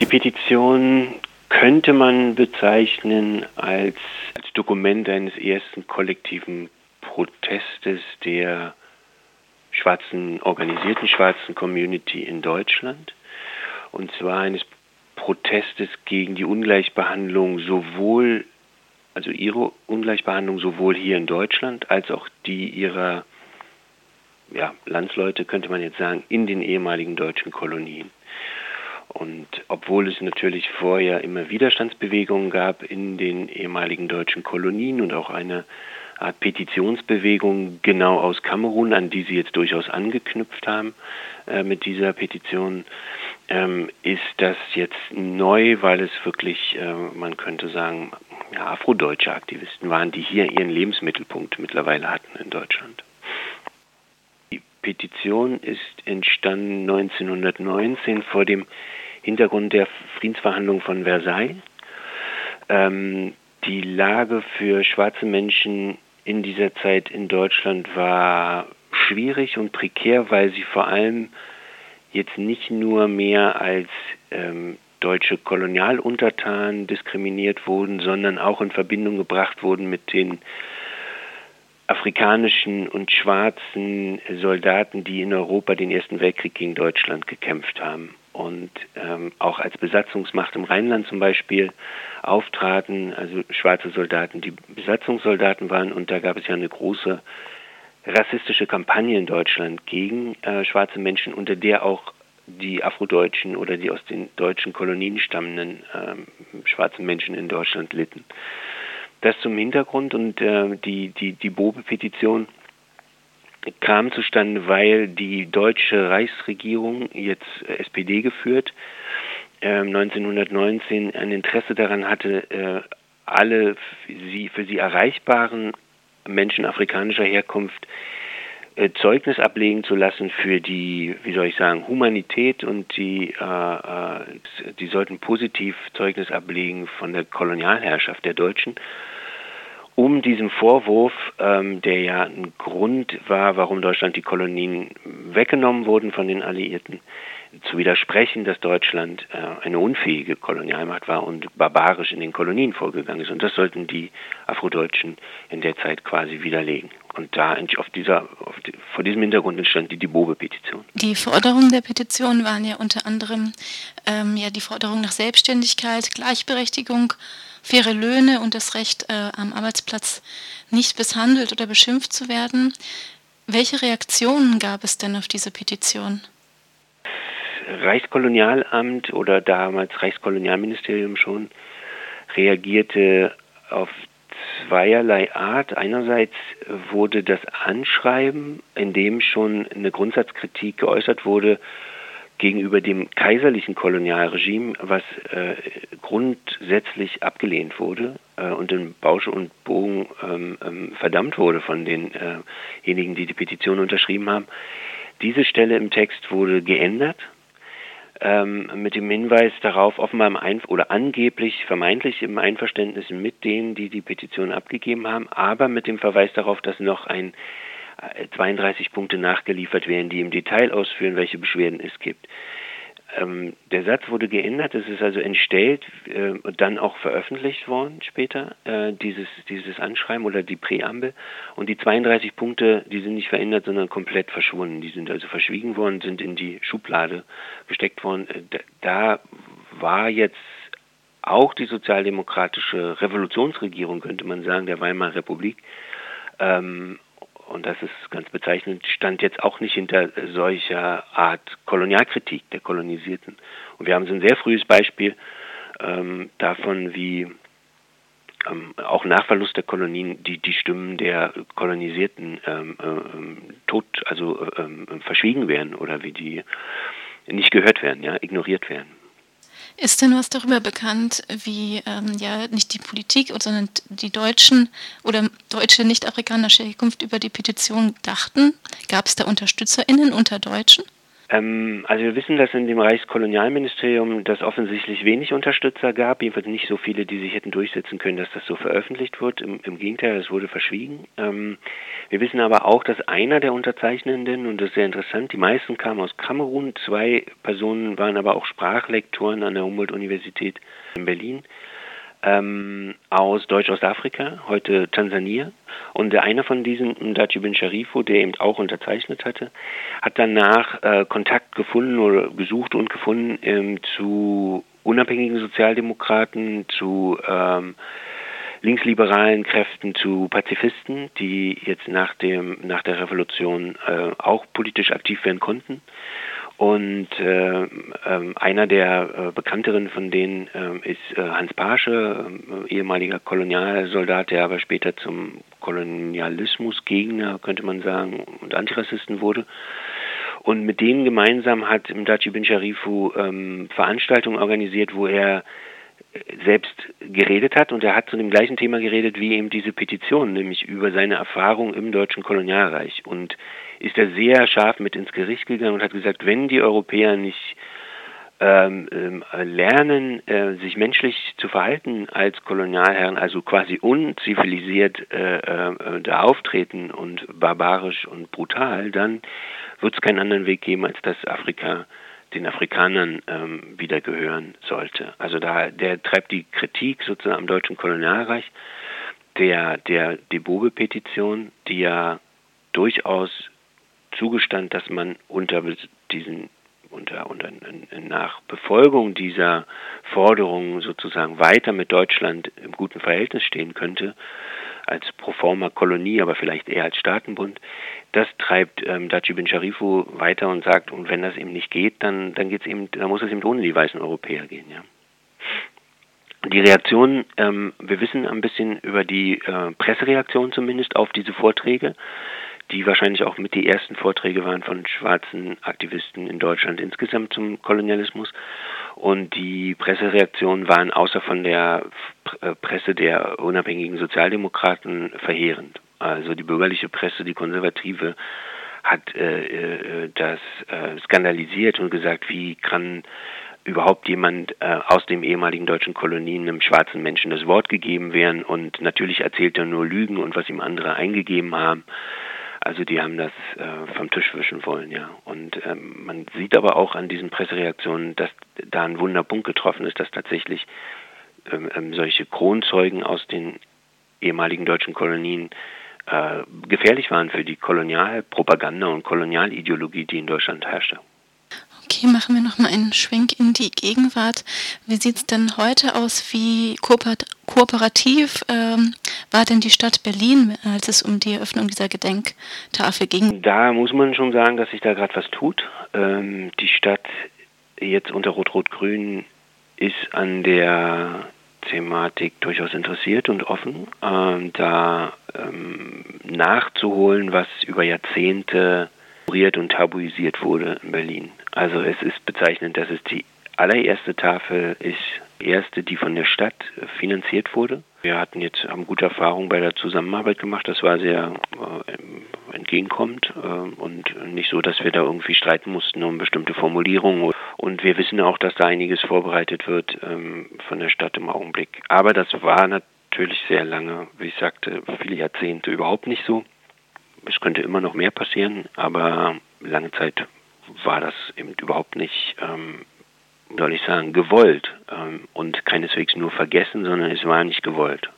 Die Petition könnte man bezeichnen als, als Dokument eines ersten kollektiven Protestes der schwarzen, organisierten schwarzen Community in Deutschland. Und zwar eines Protestes gegen die Ungleichbehandlung sowohl, also ihre Ungleichbehandlung sowohl hier in Deutschland als auch die ihrer ja, Landsleute, könnte man jetzt sagen, in den ehemaligen deutschen Kolonien. Und obwohl es natürlich vorher immer Widerstandsbewegungen gab in den ehemaligen deutschen Kolonien und auch eine Art Petitionsbewegung genau aus Kamerun, an die Sie jetzt durchaus angeknüpft haben äh, mit dieser Petition, ähm, ist das jetzt neu, weil es wirklich, äh, man könnte sagen, ja, afrodeutsche Aktivisten waren, die hier ihren Lebensmittelpunkt mittlerweile hatten in Deutschland. Die Petition ist entstanden 1919 vor dem Hintergrund der Friedensverhandlungen von Versailles. Ähm, die Lage für schwarze Menschen in dieser Zeit in Deutschland war schwierig und prekär, weil sie vor allem jetzt nicht nur mehr als ähm, deutsche Kolonialuntertanen diskriminiert wurden, sondern auch in Verbindung gebracht wurden mit den afrikanischen und schwarzen Soldaten, die in Europa den Ersten Weltkrieg gegen Deutschland gekämpft haben und ähm, auch als Besatzungsmacht im Rheinland zum Beispiel auftraten, also schwarze Soldaten, die Besatzungssoldaten waren und da gab es ja eine große rassistische Kampagne in Deutschland gegen äh, schwarze Menschen, unter der auch die Afrodeutschen oder die aus den deutschen Kolonien stammenden ähm, schwarzen Menschen in Deutschland litten. Das zum Hintergrund und äh, die, die, die Bobe-Petition kam zustande, weil die deutsche Reichsregierung, jetzt SPD geführt, äh, 1919 ein Interesse daran hatte, äh, alle für sie erreichbaren Menschen afrikanischer Herkunft äh, Zeugnis ablegen zu lassen für die, wie soll ich sagen, Humanität und die, äh, äh die sollten positiv Zeugnis ablegen von der Kolonialherrschaft der Deutschen um diesen Vorwurf, ähm, der ja ein Grund war, warum Deutschland die Kolonien weggenommen wurden von den Alliierten, zu widersprechen, dass Deutschland äh, eine unfähige Kolonialmacht war und barbarisch in den Kolonien vorgegangen ist. Und das sollten die Afrodeutschen in der Zeit quasi widerlegen. Und da auf dieser, auf die, vor diesem Hintergrund entstand die Dibobe-Petition. Die Forderungen der Petition waren ja unter anderem ähm, ja die Forderung nach Selbstständigkeit, Gleichberechtigung, faire Löhne und das Recht, äh, am Arbeitsplatz nicht misshandelt oder beschimpft zu werden. Welche Reaktionen gab es denn auf diese Petition? Reichskolonialamt oder damals Reichskolonialministerium schon reagierte auf zweierlei Art. Einerseits wurde das Anschreiben, in dem schon eine Grundsatzkritik geäußert wurde, gegenüber dem kaiserlichen Kolonialregime, was äh, grundsätzlich abgelehnt wurde äh, und in Bausch und Bogen ähm, ähm, verdammt wurde von denjenigen, die die Petition unterschrieben haben. Diese Stelle im Text wurde geändert ähm, mit dem Hinweis darauf, offenbar im Einf oder angeblich, vermeintlich im Einverständnis mit denen, die die Petition abgegeben haben, aber mit dem Verweis darauf, dass noch ein 32 Punkte nachgeliefert werden, die im Detail ausführen, welche Beschwerden es gibt. Ähm, der Satz wurde geändert, es ist also entstellt äh, und dann auch veröffentlicht worden später, äh, dieses, dieses Anschreiben oder die Präambel. Und die 32 Punkte, die sind nicht verändert, sondern komplett verschwunden. Die sind also verschwiegen worden, sind in die Schublade gesteckt worden. Äh, da war jetzt auch die sozialdemokratische Revolutionsregierung, könnte man sagen, der Weimarer Republik, ähm, und das ist ganz bezeichnend, stand jetzt auch nicht hinter solcher Art Kolonialkritik der Kolonisierten. Und wir haben so ein sehr frühes Beispiel ähm, davon, wie ähm, auch nach Verlust der Kolonien die, die Stimmen der Kolonisierten ähm, ähm, tot, also ähm, verschwiegen werden oder wie die nicht gehört werden, ja, ignoriert werden. Ist denn was darüber bekannt, wie ähm, ja nicht die Politik, sondern die Deutschen oder deutsche nicht-afrikanische Herkunft über die Petition dachten? Gab es da UnterstützerInnen unter Deutschen? Ähm, also wir wissen, dass in dem Reichskolonialministerium das offensichtlich wenig Unterstützer gab, jedenfalls nicht so viele, die sich hätten durchsetzen können, dass das so veröffentlicht wird. Im, im Gegenteil, es wurde verschwiegen. Ähm, wir wissen aber auch, dass einer der Unterzeichnenden, und das ist sehr interessant, die meisten kamen aus Kamerun, zwei Personen waren aber auch Sprachlektoren an der Humboldt-Universität in Berlin ähm, aus Deutsch-Ostafrika, heute Tansania. Und der eine von diesen, Ndachi bin Sharifu, der eben auch unterzeichnet hatte, hat danach äh, Kontakt gefunden oder gesucht und gefunden ähm, zu unabhängigen Sozialdemokraten, zu ähm, linksliberalen Kräften, zu Pazifisten, die jetzt nach, dem, nach der Revolution äh, auch politisch aktiv werden konnten. Und äh, äh, einer der äh, bekannteren von denen äh, ist äh, Hans Pasche, äh, ehemaliger Kolonialsoldat, der aber später zum Kolonialismusgegner, könnte man sagen, und Antirassisten wurde. Und mit denen gemeinsam hat Mdachi bin Sharifu ähm, Veranstaltungen organisiert, wo er selbst geredet hat und er hat zu dem gleichen Thema geredet wie eben diese Petition, nämlich über seine Erfahrung im deutschen Kolonialreich. Und ist er sehr scharf mit ins Gericht gegangen und hat gesagt, wenn die Europäer nicht ähm, ähm, lernen, äh, sich menschlich zu verhalten als Kolonialherren, also quasi unzivilisiert äh, äh, da auftreten und barbarisch und brutal, dann wird es keinen anderen Weg geben, als dass Afrika den Afrikanern ähm, wieder gehören sollte. Also da der treibt die Kritik sozusagen am deutschen Kolonialreich, der der Debobe-Petition, die ja durchaus zugestand, dass man unter diesen unter, unter nach Befolgung dieser Forderungen sozusagen weiter mit Deutschland im guten Verhältnis stehen könnte, als proforma Kolonie, aber vielleicht eher als Staatenbund, das treibt ähm, Daci bin Sharifu weiter und sagt, und wenn das eben nicht geht, dann, dann geht's eben, dann muss es eben ohne die weißen Europäer gehen, ja. Die Reaktion, ähm, wir wissen ein bisschen über die äh, Pressereaktion zumindest auf diese Vorträge die wahrscheinlich auch mit die ersten Vorträge waren von schwarzen Aktivisten in Deutschland insgesamt zum Kolonialismus. Und die Pressereaktionen waren außer von der äh, Presse der unabhängigen Sozialdemokraten verheerend. Also die bürgerliche Presse, die konservative, hat äh, äh, das äh, skandalisiert und gesagt, wie kann überhaupt jemand äh, aus dem ehemaligen deutschen Kolonien einem schwarzen Menschen das Wort gegeben werden und natürlich erzählt er nur Lügen und was ihm andere eingegeben haben. Also die haben das äh, vom Tisch wischen wollen, ja. Und ähm, man sieht aber auch an diesen Pressereaktionen, dass da ein Wunderpunkt getroffen ist, dass tatsächlich ähm, ähm, solche Kronzeugen aus den ehemaligen deutschen Kolonien äh, gefährlich waren für die Kolonialpropaganda und Kolonialideologie, die in Deutschland herrschte. Okay, machen wir nochmal einen Schwenk in die Gegenwart. Wie sieht es denn heute aus? Wie kooperativ ähm, war denn die Stadt Berlin, als es um die Eröffnung dieser Gedenktafel ging? Da muss man schon sagen, dass sich da gerade was tut. Ähm, die Stadt jetzt unter Rot-Rot-Grün ist an der Thematik durchaus interessiert und offen, ähm, da ähm, nachzuholen, was über Jahrzehnte und tabuisiert wurde in Berlin. Also es ist bezeichnend, dass es die allererste Tafel ist, erste, die von der Stadt finanziert wurde. Wir hatten jetzt haben gute Erfahrungen bei der Zusammenarbeit gemacht. Das war sehr äh, entgegenkommend äh, und nicht so, dass wir da irgendwie streiten mussten um bestimmte Formulierungen. Und wir wissen auch, dass da einiges vorbereitet wird ähm, von der Stadt im Augenblick. Aber das war natürlich sehr lange, wie ich sagte, viele Jahrzehnte überhaupt nicht so. Es könnte immer noch mehr passieren, aber lange Zeit war das eben überhaupt nicht, ähm, soll ich sagen, gewollt ähm, und keineswegs nur vergessen, sondern es war nicht gewollt.